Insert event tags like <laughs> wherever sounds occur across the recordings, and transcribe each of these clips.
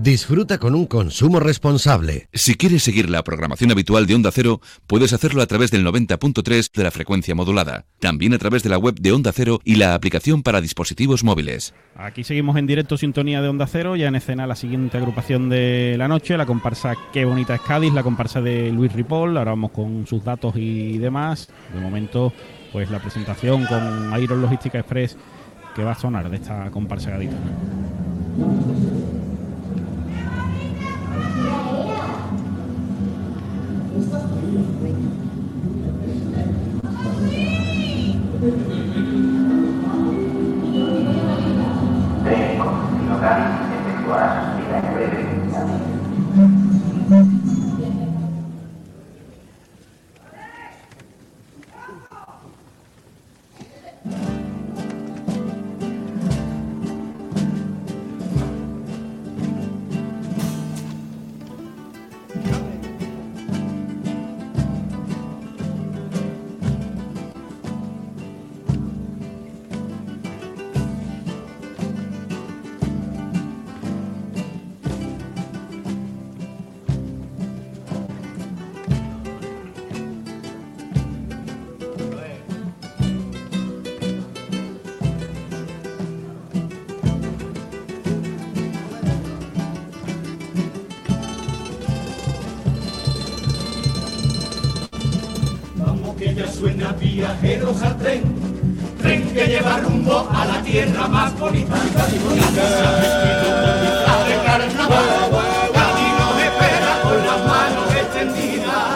Disfruta con un consumo responsable. Si quieres seguir la programación habitual de Onda Cero, puedes hacerlo a través del 90.3 de la frecuencia modulada. También a través de la web de Onda Cero y la aplicación para dispositivos móviles. Aquí seguimos en directo sintonía de Onda Cero, ya en escena la siguiente agrupación de la noche, la comparsa Qué bonita es Cádiz, la comparsa de Luis Ripoll. Ahora vamos con sus datos y demás. De momento, pues la presentación con Iron Logística Express que va a sonar de esta comparsa gaditana. Tengo, suena viajeros al tren, tren que lleva rumbo a la tierra más bonita. Cádiz de carnaval, Cádiz nos espera con las manos extendidas.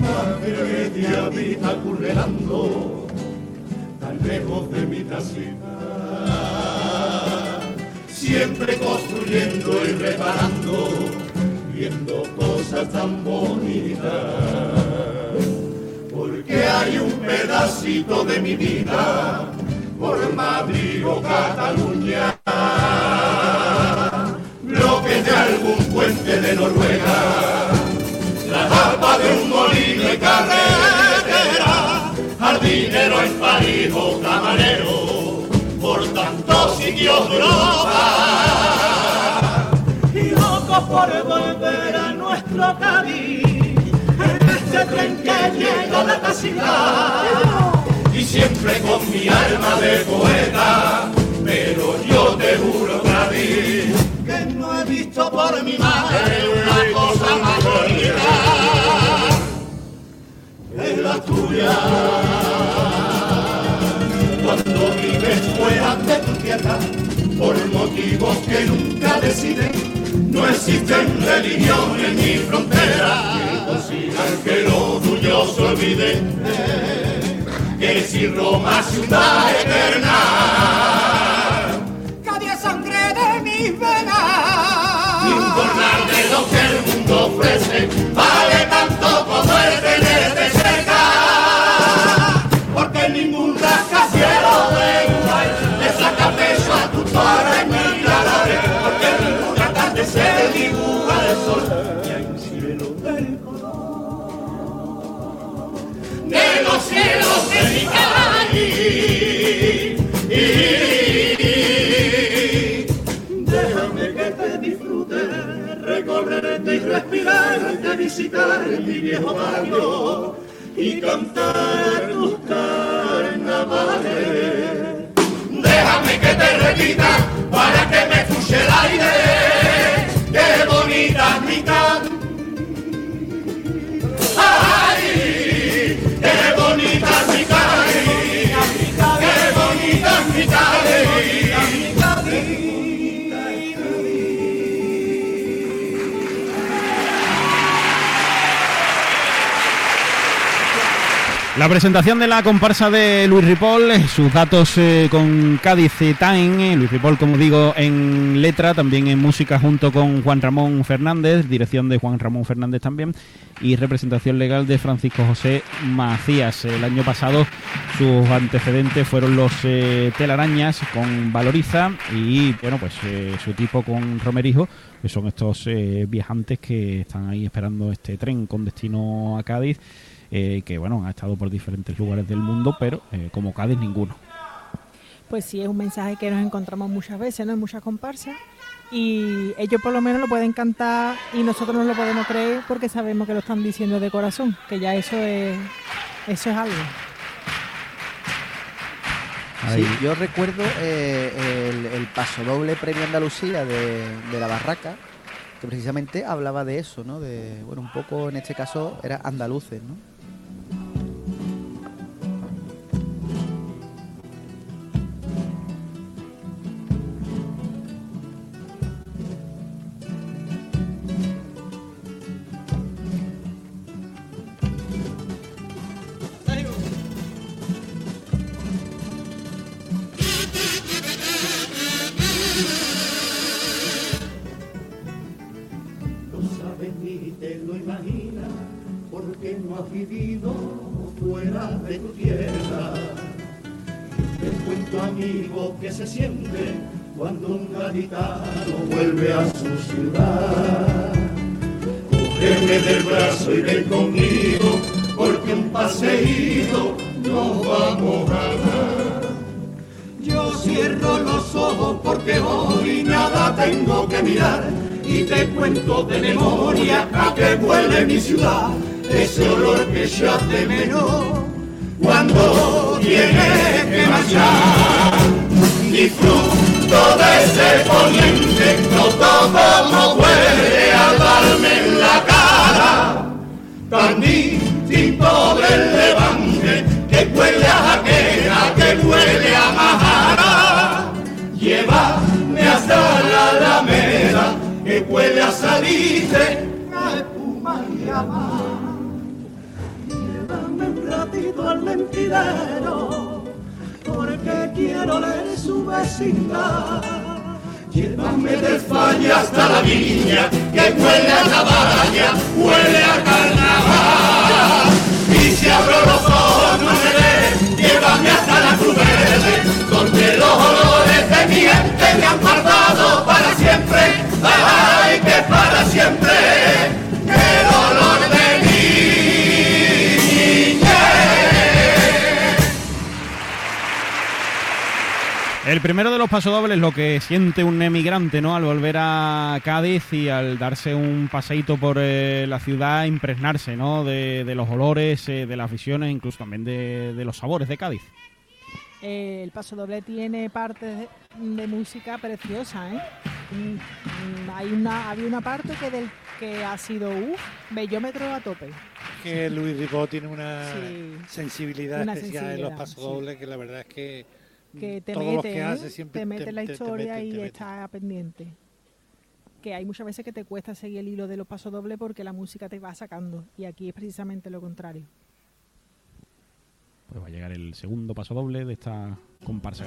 Madre de habita currelando, tan lejos de mi casita, siempre construyendo y reparando viendo cosas tan bonitas. Porque hay un pedacito de mi vida por Madrid o Cataluña. Bloques de algún puente de Noruega, la tapa de un molino y carretera, jardinero en París o camarero, por tantos sitios de Europa nuestro Cádiz, en este tren que llega a la ciudad. Y siempre con mi alma de poeta, pero yo te juro, Cádiz, que no he visto por mi madre una cosa más bonita que la tuya. Cuando vives fuera de tu tierra, por motivos que nunca deciden, no existen religiones ni fronteras que lo tuyo se olvide. Que si Roma es ciudad eterna, Cádiz sangre de mis venas. Importar de lo que y respirarte, visitar mi viejo barrio y cantar tus carnavales. Déjame que te repita para que me escuche el aire. La presentación de la comparsa de Luis Ripoll, eh, sus datos eh, con Cádiz Time, eh, Luis Ripoll, como digo, en letra, también en música junto con Juan Ramón Fernández, dirección de Juan Ramón Fernández también, y representación legal de Francisco José Macías. El año pasado sus antecedentes fueron los telarañas con Valoriza y, bueno, pues su tipo con Romerijo, que son estos viajantes que están ahí esperando este tren con destino a Cádiz eh, que bueno, ha estado por diferentes lugares del mundo, pero eh, como Cádiz ninguno. Pues sí, es un mensaje que nos encontramos muchas veces, ¿no? En muchas comparsas. Y ellos por lo menos lo pueden cantar y nosotros no lo podemos creer porque sabemos que lo están diciendo de corazón, que ya eso es, eso es algo. Sí, yo recuerdo eh, el, el, paso doble premio Andalucía de, de la Barraca, que precisamente hablaba de eso, ¿no? De, bueno, un poco en este caso era andaluces, ¿no? Vuelve a su ciudad. Cógeme del brazo y ven conmigo, porque un paseíto no vamos a dar. Yo cierro los ojos porque hoy nada tengo que mirar y te cuento de memoria a que huele mi ciudad, ese olor que ya te menos cuando tienes que marchar. Disfruta de ese poniente, todo como huele al darme en la cara, tan distinto del levante, que huele a jaquera, que huele a majara, llévame hasta la alameda, que huele a salite, a espuma y a. Llévame un ratito al mentidero, porque quiero leer su vecindad. Llévame del falla hasta la viña, que huele a cabaña, huele a carnaval. Primero de los pasodobles, lo que siente un emigrante, ¿no? Al volver a Cádiz y al darse un paseíto por eh, la ciudad, impregnarse, ¿no? De, los olores, eh, de las visiones, incluso también de, los sabores de Cádiz. Eh, el pasodoble tiene partes de, música preciosa, ¿eh? Mm, mm, hay una, había una parte que del que ha sido uff, bellómetro a tope. Que Luis Ribot tiene una sensibilidad especial en los pasodobles que la verdad es que que te mete, te mete la historia y está pendiente. Que hay muchas veces que te cuesta seguir el hilo de los pasos dobles porque la música te va sacando y aquí es precisamente lo contrario. Pues va a llegar el segundo paso doble de esta comparsa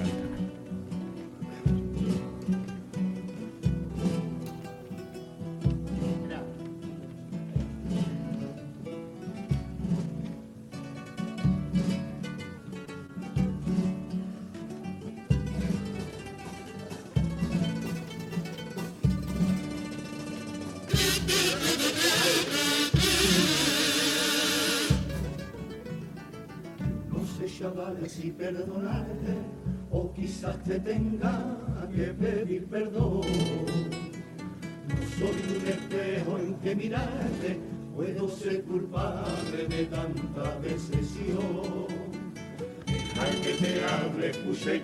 y perdonarte, o quizás te tenga que pedir perdón. No soy un espejo en que mirarte, puedo ser culpable de tanta decepción. Dejar que te hable, escucha y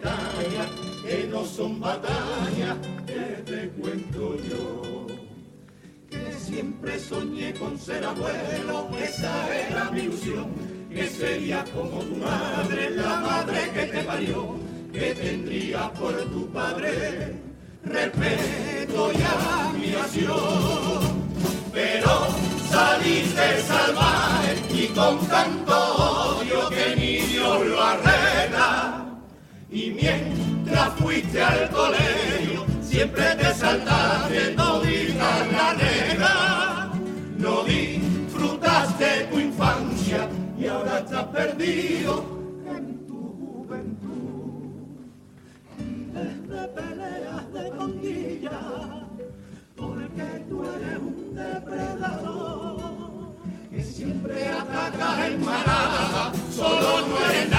que no son batallas que te cuento yo. Que siempre soñé con ser abuelo, esa era mi ilusión que sería como tu madre, la madre que te parió, que tendría por tu padre respeto y admiración. Pero saliste salvaje y con tanto odio que ni Dios lo arregla. Y mientras fuiste al colegio, siempre te saltaste todo en tu juventud. Desde peleas de conquilla, porque tú eres un depredador que siempre ataca en manada, solo no eres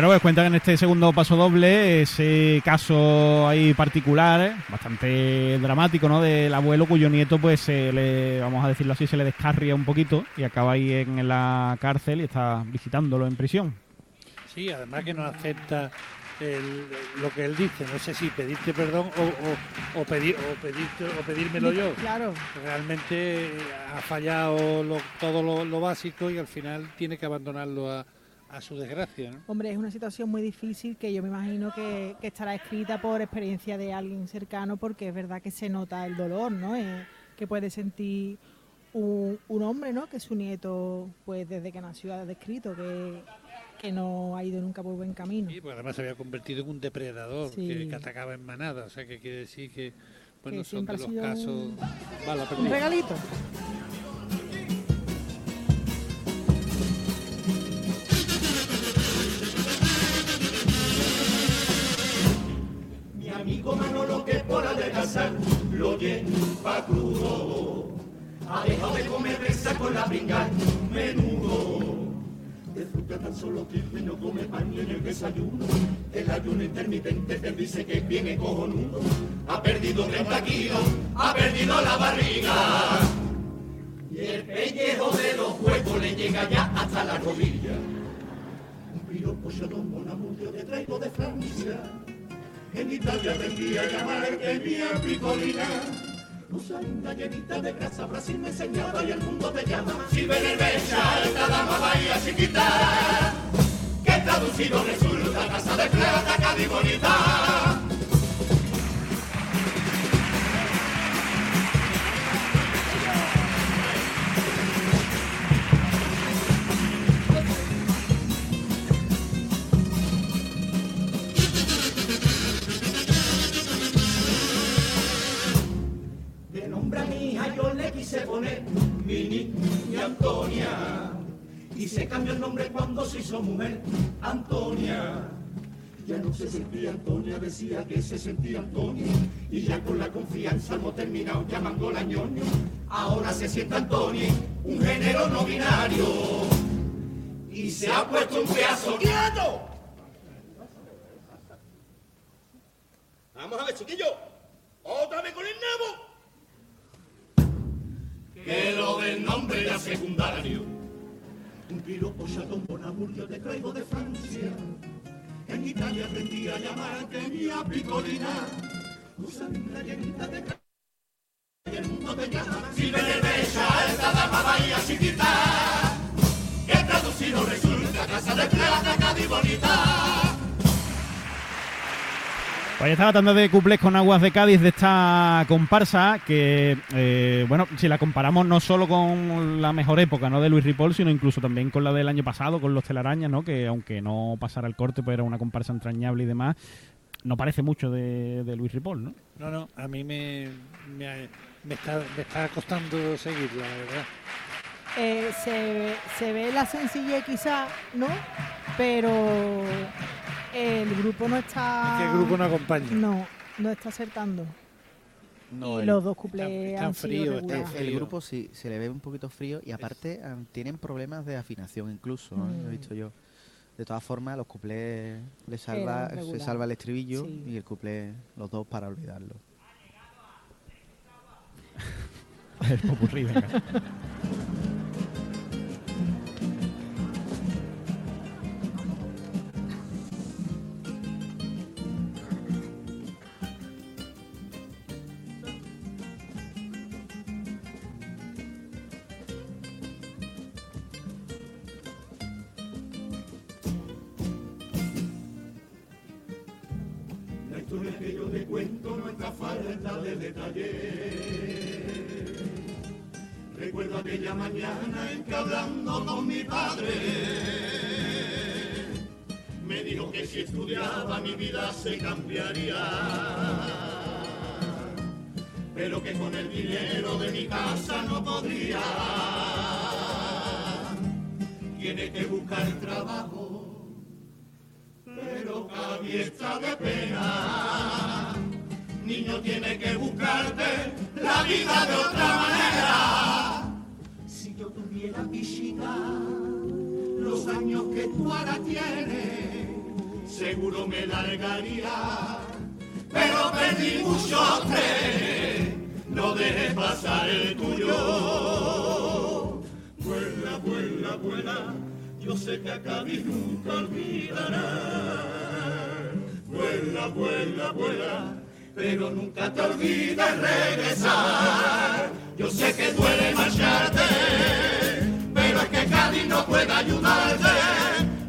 Bueno, pues cuentan en este segundo paso doble ese caso ahí particular, ¿eh? bastante dramático, ¿no? Del abuelo cuyo nieto, pues, se le, vamos a decirlo así, se le descarria un poquito y acaba ahí en la cárcel y está visitándolo en prisión. Sí, además que no acepta el- lo que él dice. No sé si pedirte perdón o, o, o pedir, o, pedirte, o pedírmelo yo. Claro. Realmente ha fallado lo- todo lo, lo básico y al final tiene que abandonarlo a, a su desgracia. ¿no? Hombre, es una situación muy difícil que yo me imagino que, que estará escrita por experiencia de alguien cercano porque es verdad que se nota el dolor, ¿no? Eh, que puede sentir un, un hombre, ¿no? Que su nieto, pues desde que nació ha descrito que, que no ha ido nunca por buen camino. Sí, porque además se había convertido en un depredador Sí. que, que atacaba en manada. O sea, que quiere decir que, bueno, Que son de los casos... un- Un regalito. Mi amigo Manolo que por adelgazar lo lleva crudo. Ha dejado de comer presa con la brinca menudo. De fruta tan solo y no come pan ni en el desayuno. El ayuno intermitente te dice que viene cojonudo. Ha perdido 30 kilos, ha perdido la barriga. Y el pellejo de los huevos le llega ya hasta la rodilla. Un piropo tomo una yo te traigo de Francia. En Italia aprendí a llamar mía picolina. Usa linda llenita de grasa, Brasil me enseñaba y el mundo te llama. Si ven el becha, esta dama bahía chiquita. Que traducido resulta casa de plata, Cádiz bonita. Antonia. Y se cambió el nombre cuando se hizo mujer, Antonia. Ya no se sentía Antonia, decía que se sentía Antonia. Y ya con la confianza hemos terminado llamándola ñoño. Ahora se siente Antonia, un género no binario. Y se ha puesto un pedazo quieto. Vamos a ver, chiquillo. Otra vez con el nabo. Que lo del nombre ya secundario. Un piropo chatón bonabur yo te traigo de Francia. En Italia aprendí a llamar que mía picolina. Usa la llenita de y el mundo te llama. Si ven el becha, esta dama bahía chiquita. Que traducido resulta casa de plata, Cádiz bonita. Pues ya estaba tratando de cuplés con aguas de Cádiz de esta comparsa que, eh, bueno, si la comparamos no solo con la mejor época ¿no? de Luis Ripoll, sino incluso también con la del año pasado, con los telarañas, ¿no? que aunque no pasara el corte, pues era una comparsa entrañable y demás, no parece mucho de, de Luis Ripoll, ¿no? No, no, a mí me, me, me está, me está costando seguirla, la verdad. Eh, se, se ve la sencillez quizá, ¿no? Pero el grupo no está... Es que el grupo no acompaña. No, no está acertando. No, y el- los dos cuplés están han sido fríos, El, grupo sí, se le ve un poquito frío y aparte ah, tienen problemas de afinación incluso, ¿no? Mm. he visto yo. De todas formas, los cuplés le salva, se salva el estribillo Sí. y el cuplé los dos para olvidarlo. <laughs> El popurrí, venga. <laughs> que yo te cuento nuestra falta de detalle. Recuerdo aquella mañana en que hablando con mi padre me dijo que si estudiaba mi vida se cambiaría, pero que con el dinero de mi casa no podría. Cabeza de pena. Niño tiene que buscarte la vida de otra manera. Si yo tuviera piscina, los años que tú ahora tienes, seguro me largaría. Pero perdí muchos trenes, no dejes pasar el tuyo. Vuela, vuela, vuela, yo sé que a Cádiz nunca. Vuela, vuela, vuela, pero nunca te olvides regresar. Yo sé que duele marcharte, pero es que Cádiz no puede ayudarte.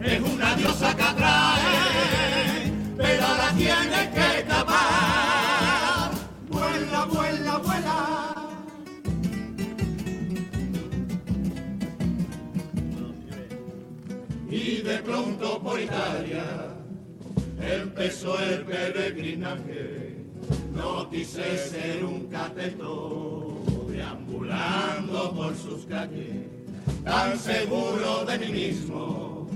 Es una diosa que atrae, pero ahora tienes que escapar. Vuela, vuela, vuela. Y de pronto por Italia empezó el peregrinaje. No quise ser un cateto deambulando por sus calles, tan seguro de mí mismo,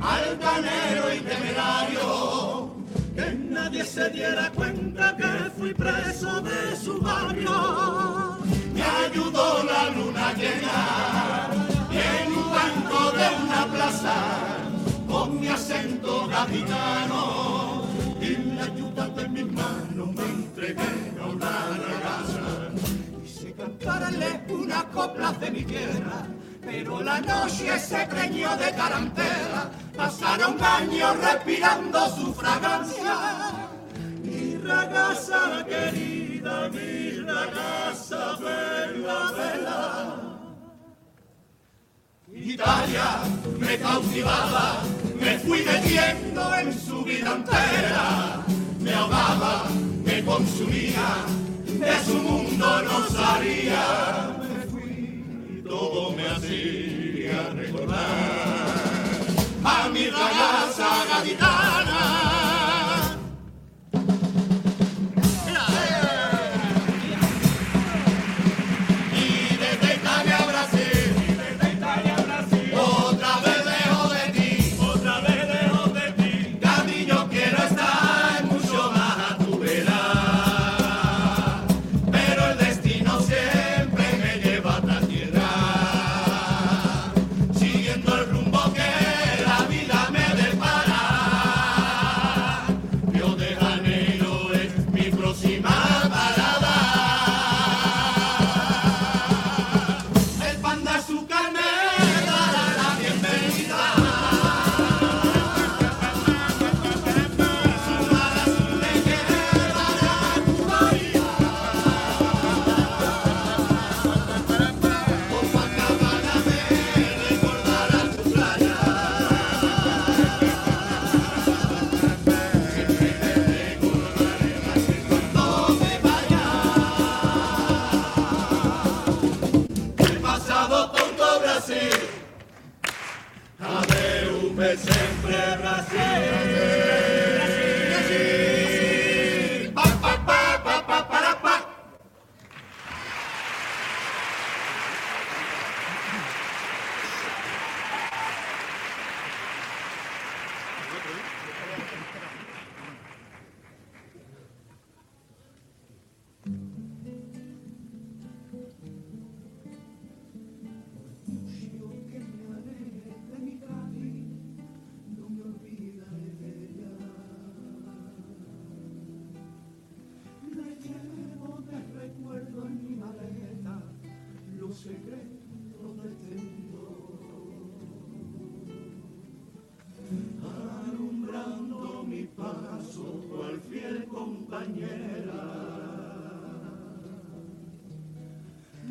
altanero y temerario, que nadie se diera cuenta que fui preso de su barrio. Me ayudó la luna llena y en un banco de una plaza mi acento gaditano y la ayuda de mi mano me entregué a una ragazza. Quise cantarle unas coplas de mi tierra, pero la noche se preñó de tarantela. Pasaron años respirando su fragancia. Mi ragazza querida, mi ragazza bella. Italia me cautivaba, me fui metiendo en su vida entera, me ahogaba, me consumía, de su mundo no salía, me fui y todo me hacía recordar a mi ragazza gaditana.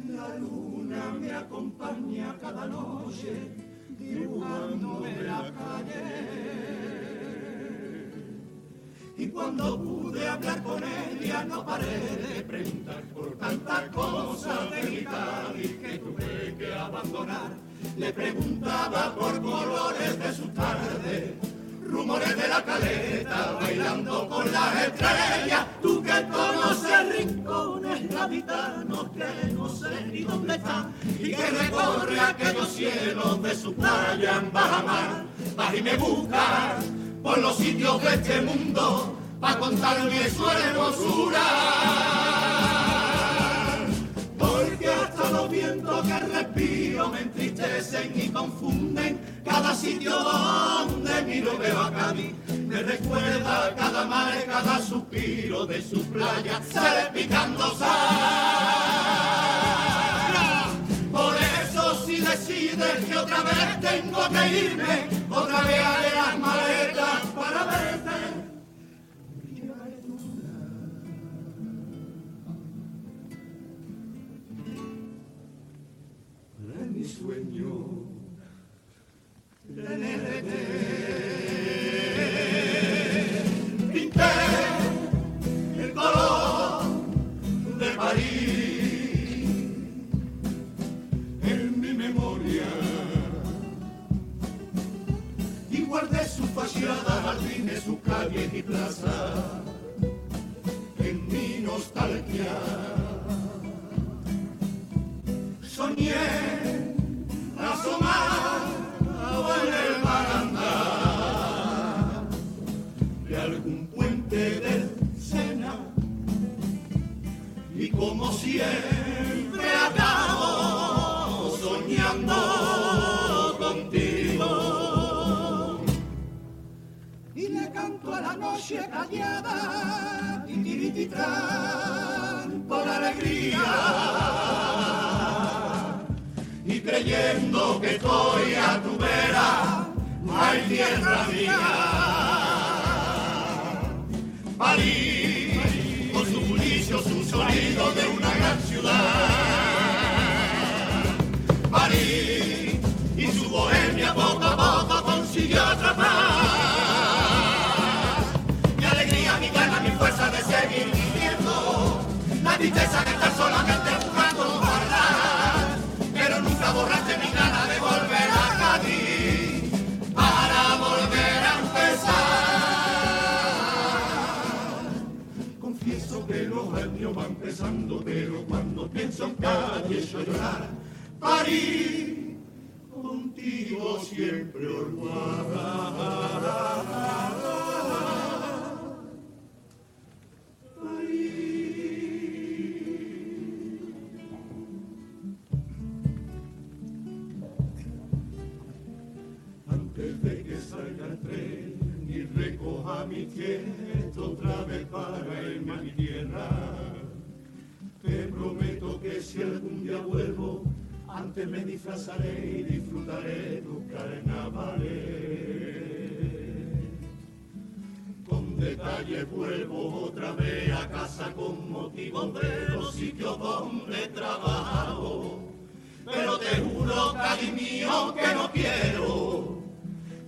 La luna me acompaña cada noche dibujándome la calle Y cuando pude hablar con ella no paré de preguntar por tantas cosas de mi Cádiz que tuve que abandonar. Le preguntaba por colores de su tarde, rumores de la caleta, bailando con las estrellas. Tú que conoces rincones gaditanos que no sé ni dónde están y que recorre aquellos cielos de su playa en Bajamar. Vas y me buscas por los sitios de este mundo para contarme su hermosura. Porque hasta los vientos que respiro me entristecen y confunden cada sitio donde miro veo a Cádiz. Me recuerda cada mar, cada suspiro de su playa, salpicando sal. Por eso si decides que otra vez tengo que irme, otra vez haré las maletas para verte. mi sueño tenerte. Y creyendo que estoy a tu vera, ay tierra mía. París, con su bullicio, su sonido de una gran ciudad. Tristeza de estar solamente buscando guardar pero nunca borraste mi gana de volver a Cádiz para volver a empezar. Confieso que los años van pesando, pero cuando pienso en Cádiz a llorar. París, contigo siempre orgullosa.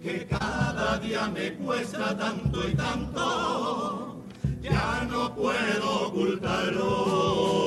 Que cada día me cuesta tanto y tanto, ya no puedo ocultarlo.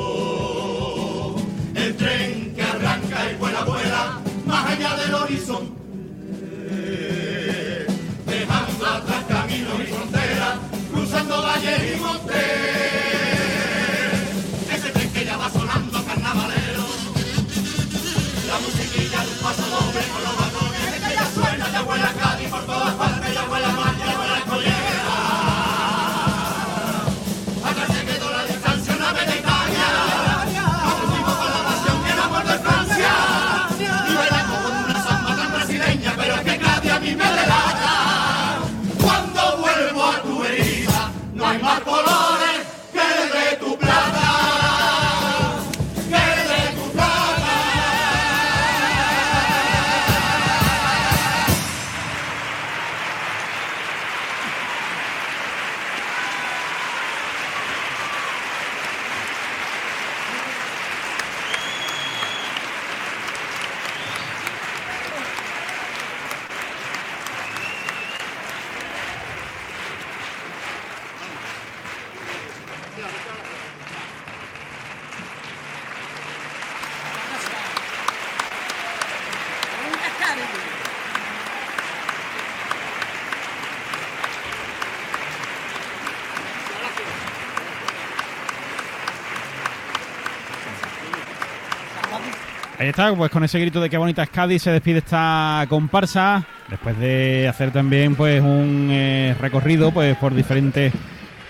Ahí está, pues con ese grito de qué bonita es Cádiz se despide esta comparsa, después de hacer también pues un eh, recorrido pues por diferentes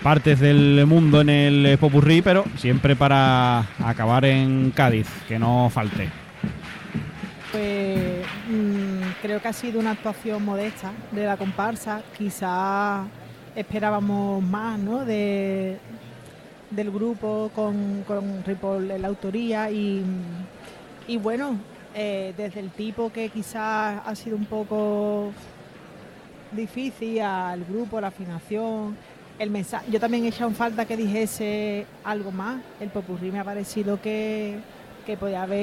partes del mundo en el eh, Popurrí, pero siempre para acabar en Cádiz, que no falte. Pues mm, creo que ha sido una actuación modesta de la comparsa. Quizá esperábamos más ¿no? de, del grupo con, con Ripoll en la autoría y, y bueno, eh, desde el tipo que quizás ha sido un poco difícil al grupo, la afinación, el mensaje. Yo también he echado falta que dijese algo más. El popurrí me ha parecido que, que podía haber